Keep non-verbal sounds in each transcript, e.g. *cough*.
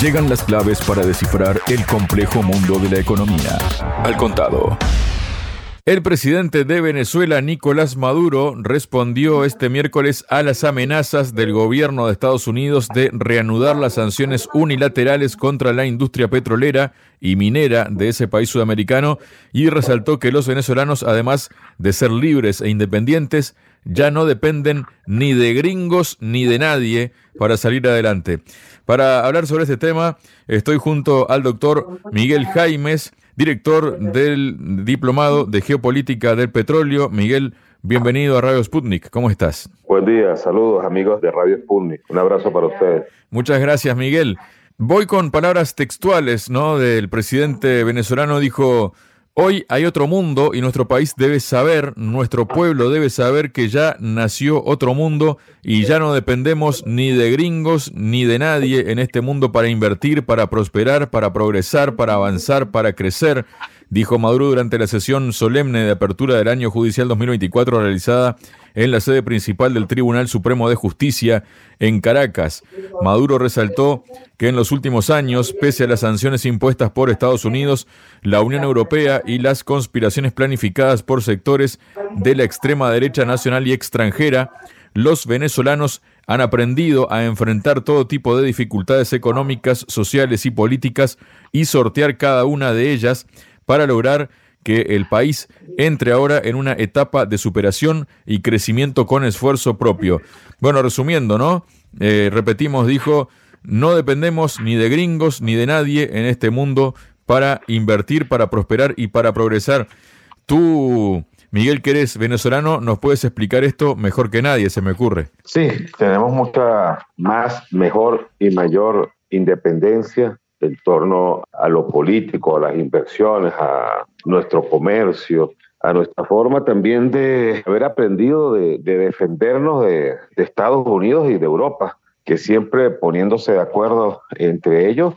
Llegan las claves para descifrar el complejo mundo de la economía. Al contado. El presidente de Venezuela, Nicolás Maduro, respondió este miércoles a las amenazas del gobierno de Estados Unidos de reanudar las sanciones unilaterales contra la industria petrolera y minera de ese país sudamericano y resaltó que los venezolanos, además de ser libres e independientes, ya no dependen ni de gringos ni de nadie para salir adelante. Para hablar sobre este tema, estoy junto al doctor Miguel Jaimes, director del Diplomado de Geopolítica del Petróleo. Miguel, bienvenido a Radio Sputnik. ¿Cómo estás? Buen día, saludos amigos de Radio Sputnik. Un abrazo para ustedes. Muchas gracias, Miguel. Voy con palabras textuales, ¿no? Del presidente venezolano dijo, Hoy hay otro mundo y nuestro país debe saber, nuestro pueblo debe saber que ya nació otro mundo y ya no dependemos ni de gringos ni de nadie en este mundo para invertir, para prosperar, para progresar, para avanzar, para crecer dijo Maduro durante la sesión solemne de apertura del año judicial 2024 realizada en la sede principal del Tribunal Supremo de Justicia en Caracas. Maduro resaltó que en los últimos años, pese a las sanciones impuestas por Estados Unidos, la Unión Europea y las conspiraciones planificadas por sectores de la extrema derecha nacional y extranjera, los venezolanos han aprendido a enfrentar todo tipo de dificultades económicas, sociales y políticas y sortear cada una de ellas para lograr que el país entre ahora en una etapa de superación y crecimiento con esfuerzo propio. Bueno, resumiendo, ¿no? Eh, repetimos, dijo, no dependemos ni de gringos ni de nadie en este mundo para invertir, para prosperar y para progresar. Tú, Miguel, que eres venezolano, nos puedes explicar esto mejor que nadie, se me ocurre. Sí, tenemos mucha más, mejor y mayor independencia en torno a lo político, a las inversiones, a nuestro comercio, a nuestra forma también de haber aprendido de, defendernos de, de, Estados Unidos y de Europa, que siempre poniéndose de acuerdo entre ellos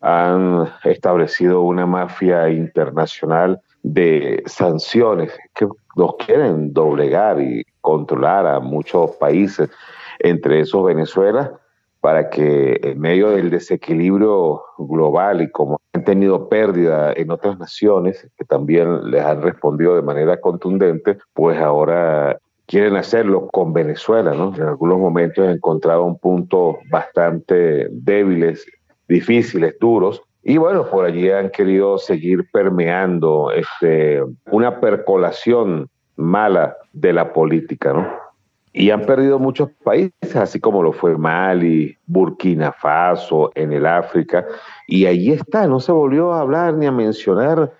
han establecido una mafia internacional de sanciones que nos quieren doblegar y controlar a muchos países, entre esos Venezuela, para que en medio del desequilibrio global y como han tenido pérdida en otras naciones que también les han respondido de manera contundente, pues ahora quieren hacerlo con Venezuela, ¿no? En algunos momentos he encontrado un punto bastante débiles, difíciles, duros, y bueno, por allí han querido seguir permeando este, una percolación mala de la política, ¿no? Y han perdido muchos países, así como lo fue Mali, Burkina Faso, en el África. Y ahí está, no se volvió a hablar ni a mencionar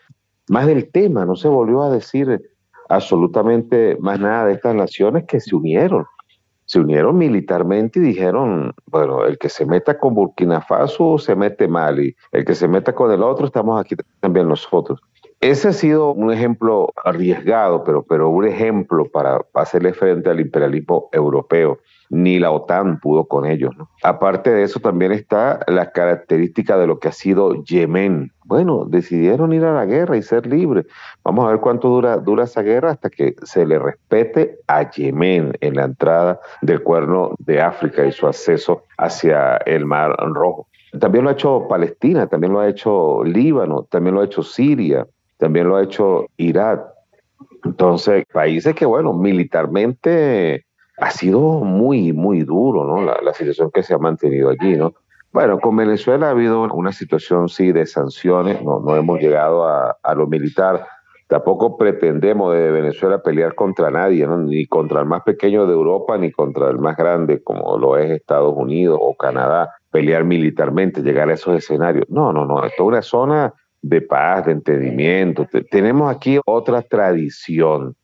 más del tema, no se volvió a decir absolutamente más nada de estas naciones que se unieron. Se unieron militarmente y dijeron, bueno, el que se meta con Burkina Faso se mete Mali, el que se meta con el otro estamos aquí también nosotros. Ese ha sido un ejemplo arriesgado, pero, pero un ejemplo para hacerle frente al imperialismo europeo. Ni la OTAN pudo con ellos. Aparte de eso, también está la característica de lo que ha sido Yemen. Bueno, decidieron ir a la guerra y ser libres. Vamos a ver cuánto dura, dura esa guerra hasta que se le respete a Yemen en la entrada del cuerno de África y su acceso hacia el Mar Rojo. También lo ha hecho Palestina, también lo ha hecho Líbano, también lo ha hecho Siria, también lo ha hecho Irak. Entonces, países que, bueno, militarmente ha sido muy, muy duro, ¿no? La, situación que se ha mantenido allí, ¿no? Bueno, con Venezuela ha habido una situación, sí, de sanciones, no, no hemos llegado a, a lo militar. Tampoco pretendemos de Venezuela pelear contra nadie, ¿no? ni contra el más pequeño de Europa, ni contra el más grande, como lo es Estados Unidos o Canadá, pelear militarmente, llegar a esos escenarios. No, no, no, esto es una zona de paz, de entendimiento. Tenemos aquí otra tradición,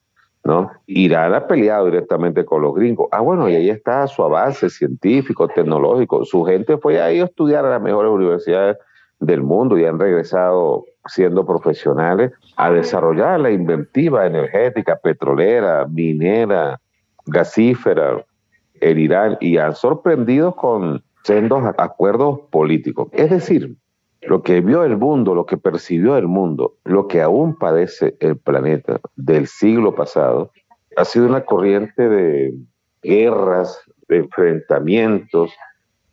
¿no? Irán ha peleado directamente con los gringos. Ah, bueno, y ahí está su avance científico, tecnológico. Su gente fue ahí a estudiar a las mejores universidades del mundo y han regresado siendo profesionales a desarrollar la inventiva energética, petrolera, minera, gasífera en Irán y han sorprendido con sendos acuerdos políticos. Es decir, lo que vio el mundo, lo que percibió el mundo, lo que aún padece el planeta del siglo pasado, ha sido una corriente de guerras, de enfrentamientos,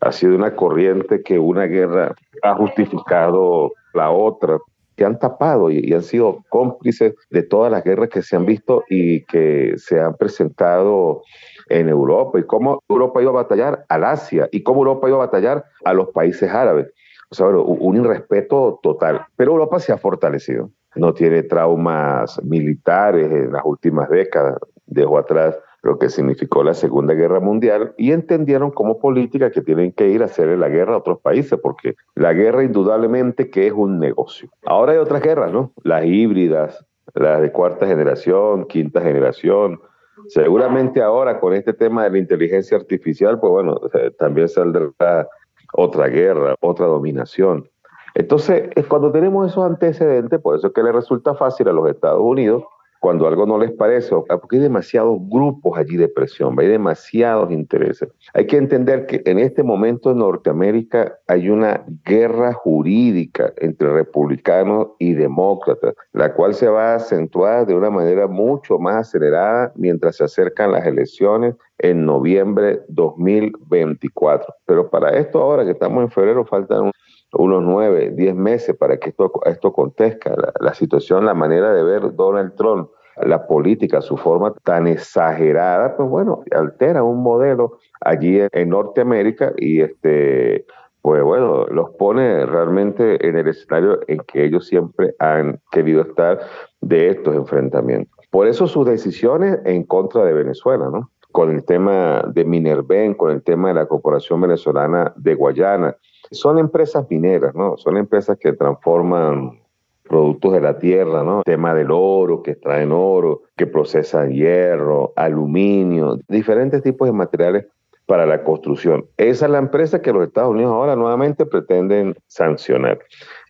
Ha sido una corriente que una guerra ha justificado la otra, que han tapado y, han sido cómplices de todas las guerras que se han visto y que se han presentado en Europa y cómo Europa iba a batallar al Asia y cómo Europa iba a batallar a los países árabes. O sea, un irrespeto total. Pero Europa se ha fortalecido. No tiene traumas militares en las últimas décadas. Dejó atrás lo que significó la Segunda Guerra Mundial y entendieron como política que tienen que ir a hacerle la guerra a otros países, porque la guerra indudablemente que es un negocio. Ahora hay otras guerras, ¿no? Las híbridas, las de cuarta generación, quinta generación. Seguramente ahora con este tema de la inteligencia artificial, pues bueno, también saldrá otra guerra, otra dominación. Entonces, cuando tenemos esos antecedentes, por eso es que le resulta fácil a los Estados Unidos cuando algo no les parece, porque hay demasiados grupos allí de presión, hay demasiados intereses. Hay que entender que en este momento en Norteamérica hay una guerra jurídica entre republicanos y demócratas, la cual se va a acentuar de una manera mucho más acelerada mientras se acercan las elecciones en noviembre 2024. Pero para esto ahora que estamos en febrero faltan unos nueve, diez meses para que esto, esto acontezca. La, situación, la manera de ver Donald Trump, la política, su forma tan exagerada, pues bueno, altera un modelo allí en, Norteamérica y este, pues bueno, los pone realmente en el escenario en que ellos siempre han querido estar de estos enfrentamientos. Por eso sus decisiones en contra de Venezuela, ¿no? Con el tema de Minerven, con el tema de la Corporación Venezolana de Guayana, son empresas mineras, ¿no? Son empresas que transforman productos de la tierra, ¿no? tema del oro, que extraen oro, que procesan hierro, aluminio, diferentes tipos de materiales para la construcción. Esa es la empresa que los Estados Unidos ahora nuevamente pretenden sancionar.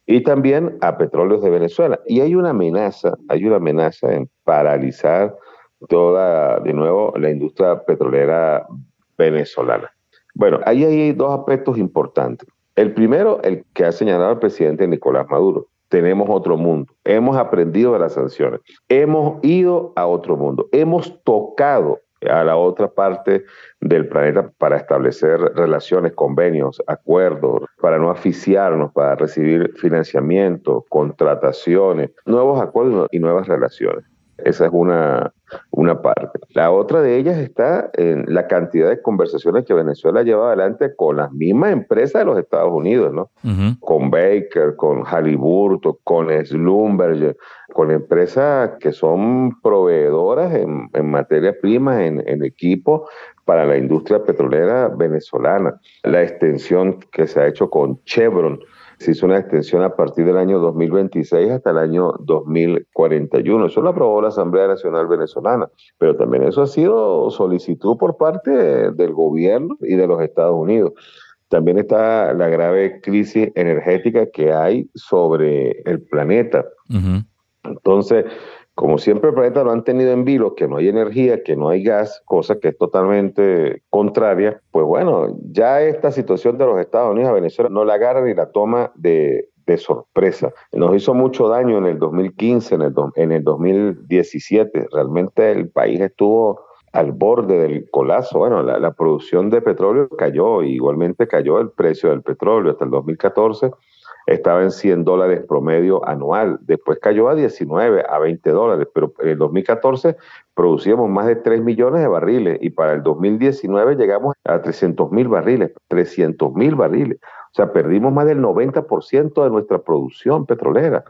Y también a petróleos de Venezuela. Y hay una amenaza, hay una amenaza en paralizar toda, de nuevo, la industria petrolera venezolana. Bueno, ahí hay dos aspectos importantes. El primero, el que ha señalado el presidente Nicolás Maduro. Tenemos otro mundo. Hemos aprendido de las sanciones. Hemos ido a otro mundo. Hemos tocado a la otra parte del planeta para establecer relaciones, convenios, acuerdos, para no asfixiarnos, para recibir financiamiento, contrataciones, nuevos acuerdos y nuevas relaciones. Esa es una, una parte. La otra de ellas está en la cantidad de conversaciones que Venezuela lleva adelante con las mismas empresas de los Estados Unidos, ¿no? Con Baker, con Halliburton, con Slumberger, con empresas que son proveedoras en, en materia prima, en, en equipo para la industria petrolera venezolana. La extensión que se ha hecho con Chevron se hizo una extensión a partir del año 2026 hasta el año 2041. Eso lo aprobó la Asamblea Nacional Venezolana, pero también eso ha sido solicitud por parte del gobierno y de los Estados Unidos. También está la grave crisis energética que hay sobre el planeta. Entonces, como siempre el planeta lo han tenido en vilo, que no hay energía, que no hay gas, cosa que es totalmente contraria, pues bueno, ya esta situación de los Estados Unidos a Venezuela no la agarra ni la toma de, sorpresa. Nos hizo mucho daño en el 2015, en el, en el 2017. Realmente el país estuvo al borde del colapso. Bueno, la, la producción de petróleo cayó, igualmente cayó el precio del petróleo hasta el 2014 estaba en 100 dólares promedio anual, después cayó a 19, a 20 dólares, pero en el 2014 producíamos más de 3 millones de barriles y para el 2019 llegamos a 300 mil barriles, 300 mil barriles. O sea, perdimos más del 90% de nuestra producción petrolera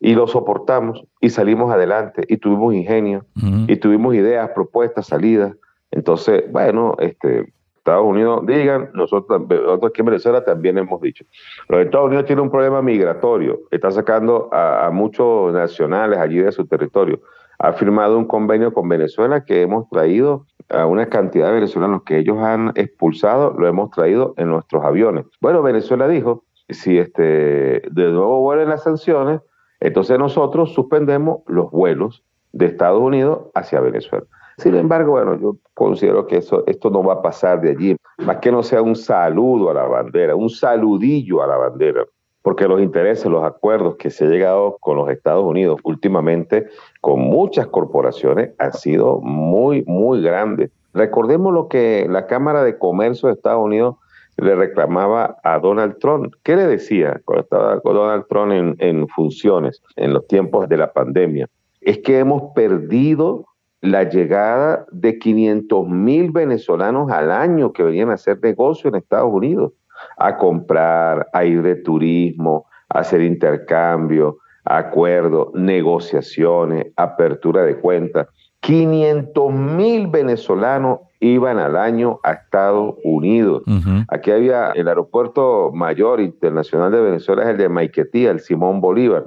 y lo soportamos y salimos adelante y tuvimos ingenio y tuvimos ideas, propuestas, salidas. Entonces, bueno, este, Estados Unidos digan, nosotros, nosotros aquí en Venezuela también hemos dicho. Los Estados Unidos tienen un problema migratorio, está sacando a, muchos nacionales allí de su territorio. Ha firmado un convenio con Venezuela que hemos traído a una cantidad de venezolanos que ellos han expulsado, lo hemos traído en nuestros aviones. Bueno, Venezuela dijo, si este, de nuevo vuelven las sanciones, entonces nosotros suspendemos los vuelos de Estados Unidos hacia Venezuela. Sin embargo, bueno, yo considero que eso, esto no va a pasar de allí, más que no sea un saludo a la bandera, un saludillo a la bandera, porque los intereses, los acuerdos que se ha llegado con los Estados Unidos últimamente, con muchas corporaciones, han sido muy, muy grandes. Recordemos lo que la Cámara de Comercio de Estados Unidos le reclamaba a Donald Trump. ¿Qué le decía cuando estaba Donald Trump en funciones en los tiempos de la pandemia? Es que hemos perdido la llegada de 500 mil venezolanos al año que venían a hacer negocio en Estados Unidos, a comprar, a ir de turismo, a hacer intercambio, acuerdos, negociaciones, apertura de cuentas. 500 mil venezolanos iban al año a Estados Unidos. Aquí había el aeropuerto mayor internacional de Venezuela, es el de Maiquetía, el Simón Bolívar.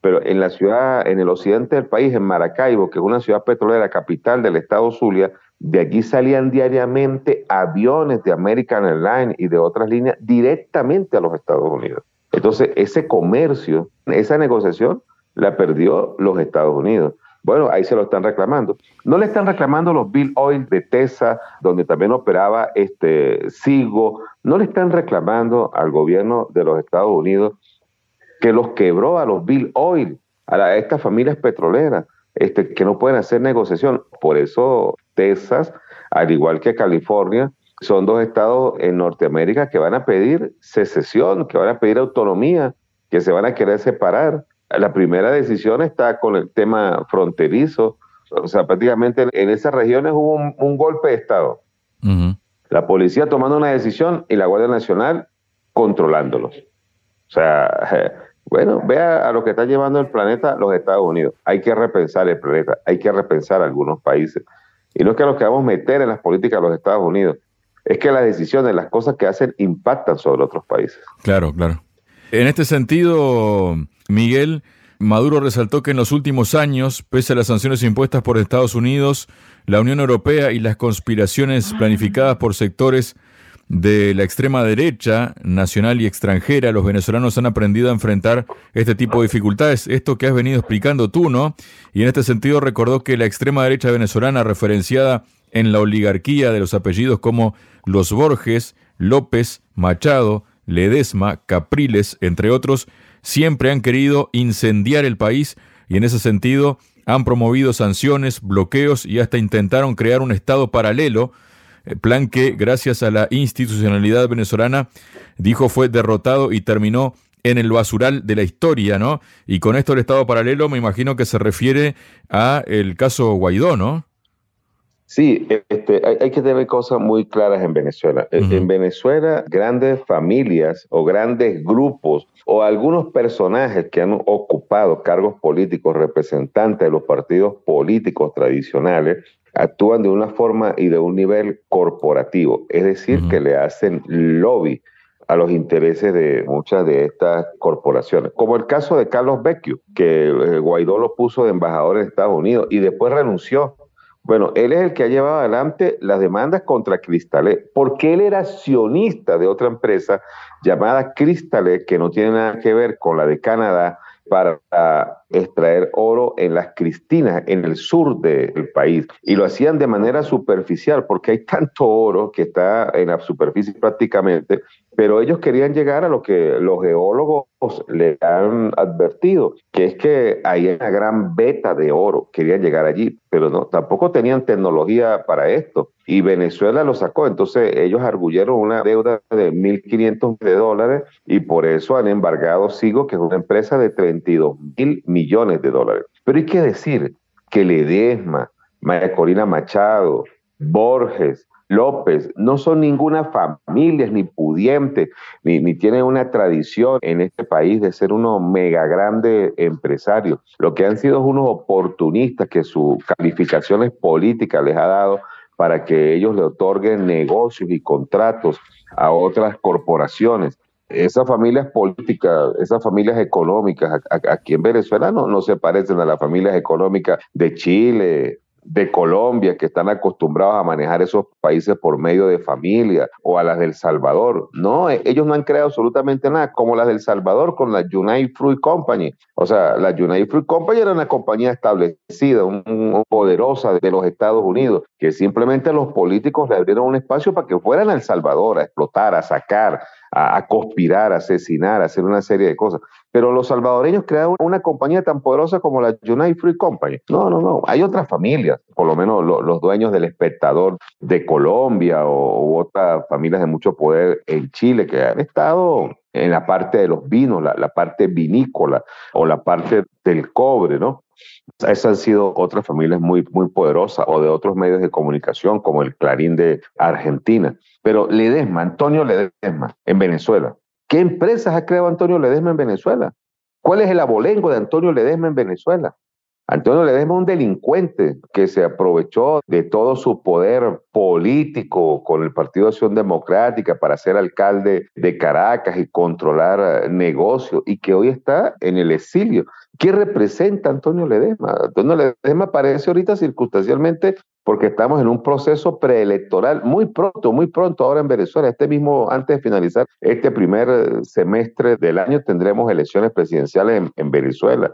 Pero en la ciudad, en el occidente del país, en Maracaibo, que es una ciudad petrolera, capital del estado Zulia, de aquí salían diariamente aviones de American Airlines y de otras líneas directamente a los Estados Unidos. Entonces, ese comercio, esa negociación, la perdió los Estados Unidos. Bueno, ahí se lo están reclamando. No le están reclamando los Bill Oil de Tesa, donde también operaba este Sigo. No le están reclamando al gobierno de los Estados Unidos que los quebró a los Bill Oil, a, estas familias petroleras, este, que no pueden hacer negociación. Por eso Texas, al igual que California, son dos estados en Norteamérica que van a pedir secesión, que van a pedir autonomía, que se van a querer separar la primera decisión está con el tema fronterizo. O sea, prácticamente en esas regiones hubo un, golpe de Estado. La policía tomando una decisión y la Guardia Nacional controlándolos. O sea, *laughs* bueno, vea a lo que está llevando el planeta los Estados Unidos. Hay que repensar el planeta, hay que repensar algunos países. Y no es que los queramos meter en las políticas de los Estados Unidos, es que las decisiones, las cosas que hacen impactan sobre otros países. Claro, claro. En este sentido, Miguel, Maduro resaltó que en los últimos años, pese a las sanciones impuestas por Estados Unidos, la Unión Europea y las conspiraciones planificadas por sectores de la extrema derecha, nacional y extranjera, los venezolanos han aprendido a enfrentar este tipo de dificultades. Esto que has venido explicando tú, ¿no? Y en este sentido recordó que la extrema derecha venezolana, referenciada en la oligarquía de los apellidos como los Borges, López, Machado, Ledesma, Capriles, entre otros, siempre han querido incendiar el país y en ese sentido han promovido sanciones, bloqueos y hasta intentaron crear un Estado paralelo, eh, plan que gracias a la institucionalidad venezolana dijo fue derrotado y terminó en el basural de la historia, ¿no? Y con esto el Estado paralelo me imagino que se refiere a el caso Guaidó, ¿no? Sí, este, hay, que tener cosas muy claras en Venezuela. En Venezuela, grandes familias o grandes grupos o algunos personajes que han ocupado cargos políticos representantes de los partidos políticos tradicionales actúan de una forma y de un nivel corporativo, es decir, que le hacen lobby a los intereses de muchas de estas corporaciones, como el caso de Carlos Vecchio, que eh, Guaidó lo puso de embajador en Estados Unidos y después renunció bueno, él es el que ha llevado adelante las demandas contra Cristalet, porque él era accionista de otra empresa llamada Cristalet, que no tiene nada que ver con la de Canadá, para extraer oro en las Cristinas, en el sur del país. Y lo hacían de manera superficial, porque hay tanto oro que está en la superficie prácticamente, pero ellos querían llegar a lo que los geólogos le han advertido, que es que hay una gran beta de oro, querían llegar allí, pero no, tampoco tenían tecnología para esto. Y Venezuela lo sacó, entonces ellos arguyeron una deuda de 1.500 de dólares y por eso han embargado Sigo, que es una empresa de 32 mil millones de dólares. Pero hay que decir que Ledesma, María Corina Machado, Borges, López no son ninguna familia ni pudiente, ni, ni, tienen una tradición en este país de ser unos mega grandes empresarios. Lo que han sido es unos oportunistas que sus calificaciones políticas les ha dado para que ellos le otorguen negocios y contratos a otras corporaciones. Esas familias políticas, esas familias económicas aquí en Venezuela no, no se parecen a las familias económicas de Chile, de Colombia que están acostumbrados a manejar esos países por medio de familia o a las del Salvador. No, e, ellos no han creado absolutamente nada, como las del Salvador con la United Fruit Company. O sea, la United Fruit Company era una compañía establecida, un, poderosa de los Estados Unidos, que simplemente los políticos le abrieron un espacio para que fueran a El Salvador a explotar, a sacar, a, conspirar, a asesinar, a hacer una serie de cosas. Pero los salvadoreños crearon una compañía tan poderosa como la United Free Company. No, no, no. Hay otras familias, por lo menos los dueños del espectador de Colombia o, otras familias de mucho poder en Chile que han estado en la parte de los vinos, la, la parte vinícola o la parte del cobre, ¿no? Esas han sido otras familias muy, muy poderosas o de otros medios de comunicación como el Clarín de Argentina. Pero Ledesma, Antonio Ledesma, en Venezuela. ¿Qué empresas ha creado Antonio Ledesma en Venezuela? ¿Cuál es el abolengo de Antonio Ledesma en Venezuela? Antonio Ledesma es un delincuente que se aprovechó de todo su poder político con el Partido Acción Democrática para ser alcalde de Caracas y controlar eh, negocios y que hoy está en el exilio. ¿Qué representa Antonio Ledesma? Antonio Ledesma aparece ahorita circunstancialmente porque estamos en un proceso preelectoral muy pronto, muy pronto ahora en Venezuela. Este mismo, antes de finalizar este primer eh, semestre del año, tendremos elecciones presidenciales en, en Venezuela.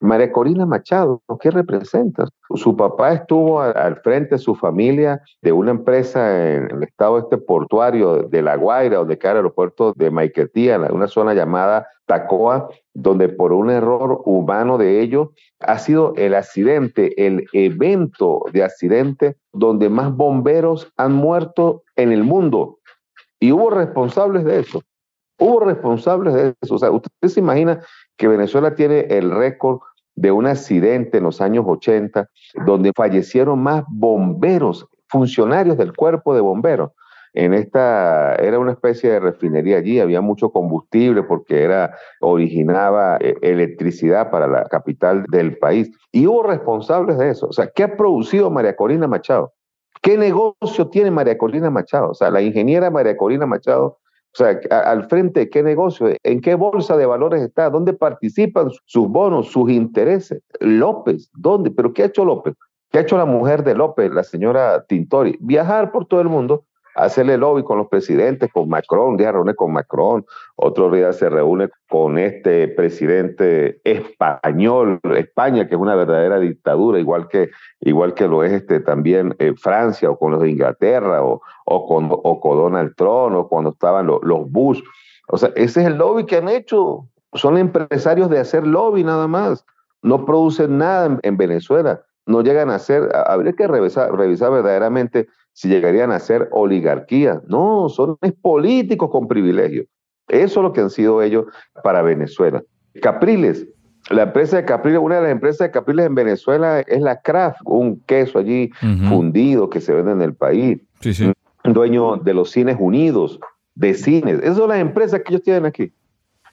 María Corina Machado, ¿qué representa? Su papá estuvo al frente de su familia de una empresa en el estado este portuario de La Guaira, donde queda el aeropuerto de Maiquetía, en una zona llamada Tacoa, donde por un error humano de ellos ha sido el accidente, el evento de accidente donde más bomberos han muerto en el mundo. Y hubo responsables de eso. Hubo responsables de eso. O sea, usted se imagina que Venezuela tiene el récord de un accidente en los años 80 donde fallecieron más bomberos, funcionarios del cuerpo de bomberos. En esta era una especie de refinería allí, había mucho combustible porque era originaba eh, electricidad para la capital del país y hubo responsables de eso. O sea, ¿qué ha producido María Corina Machado? ¿Qué negocio tiene María Corina Machado? O sea, la ingeniera María Corina Machado o sea, al frente qué negocio, en qué bolsa de valores está, dónde participan sus bonos, sus intereses. López, ¿dónde? ¿Pero qué ha hecho López? ¿Qué ha hecho la mujer de López, la señora Tintori? Viajar por todo el mundo hacerle lobby con los presidentes, con Macron, un día reúne con Macron, otro día se reúne con este presidente español, España, que es una verdadera dictadura, igual que, igual que lo es este, también eh, Francia, o con los de Inglaterra, o, o, con, o con Donald Trump, o cuando estaban los, los Bush. O sea, ese es el lobby que han hecho. Son empresarios de hacer lobby nada más. No producen nada en, Venezuela. No llegan a ser, habría que revisar, revisar verdaderamente si llegarían a ser oligarquía. No, son políticos con privilegios. Eso es lo que han sido ellos para Venezuela. Capriles, la empresa de Capriles, una de las empresas de Capriles en Venezuela es la Kraft, un queso allí fundido que se vende en el país. Sí, sí. Dueño de los Cines Unidos, de cines. Esas son las empresas que ellos tienen aquí.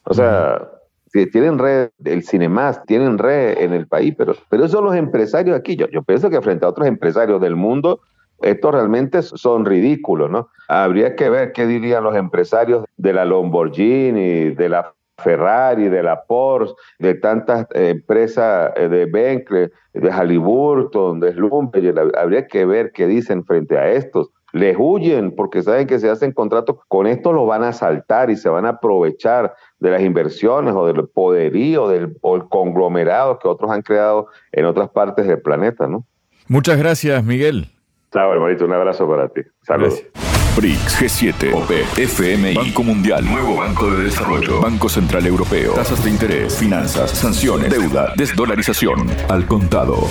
O sea, tienen red, el Cinemas, tienen red en el país, pero, pero esos son los empresarios aquí. Yo, yo pienso que frente a otros empresarios del mundo, estos realmente son ridículos, ¿no? Habría que ver qué dirían los empresarios de la Lamborghini, de la Ferrari, de la Porsche, de tantas empresas eh, de Bentley, de Halliburton, de Schlumberger. Habría que ver qué dicen frente a estos. Les huyen porque saben que si hacen contratos con esto lo van a saltar y se van a aprovechar de las inversiones o del poderío del, o el conglomerado que otros han creado en otras partes del planeta, ¿no? Muchas gracias, Miguel. Chao, hermanito, un abrazo para ti. Saludos. BRICS, G7, OP, FMI, Banco Mundial, Nuevo Banco de Desarrollo, Banco Central Europeo, tasas de interés, finanzas, sanciones, deuda, desdolarización, al contado.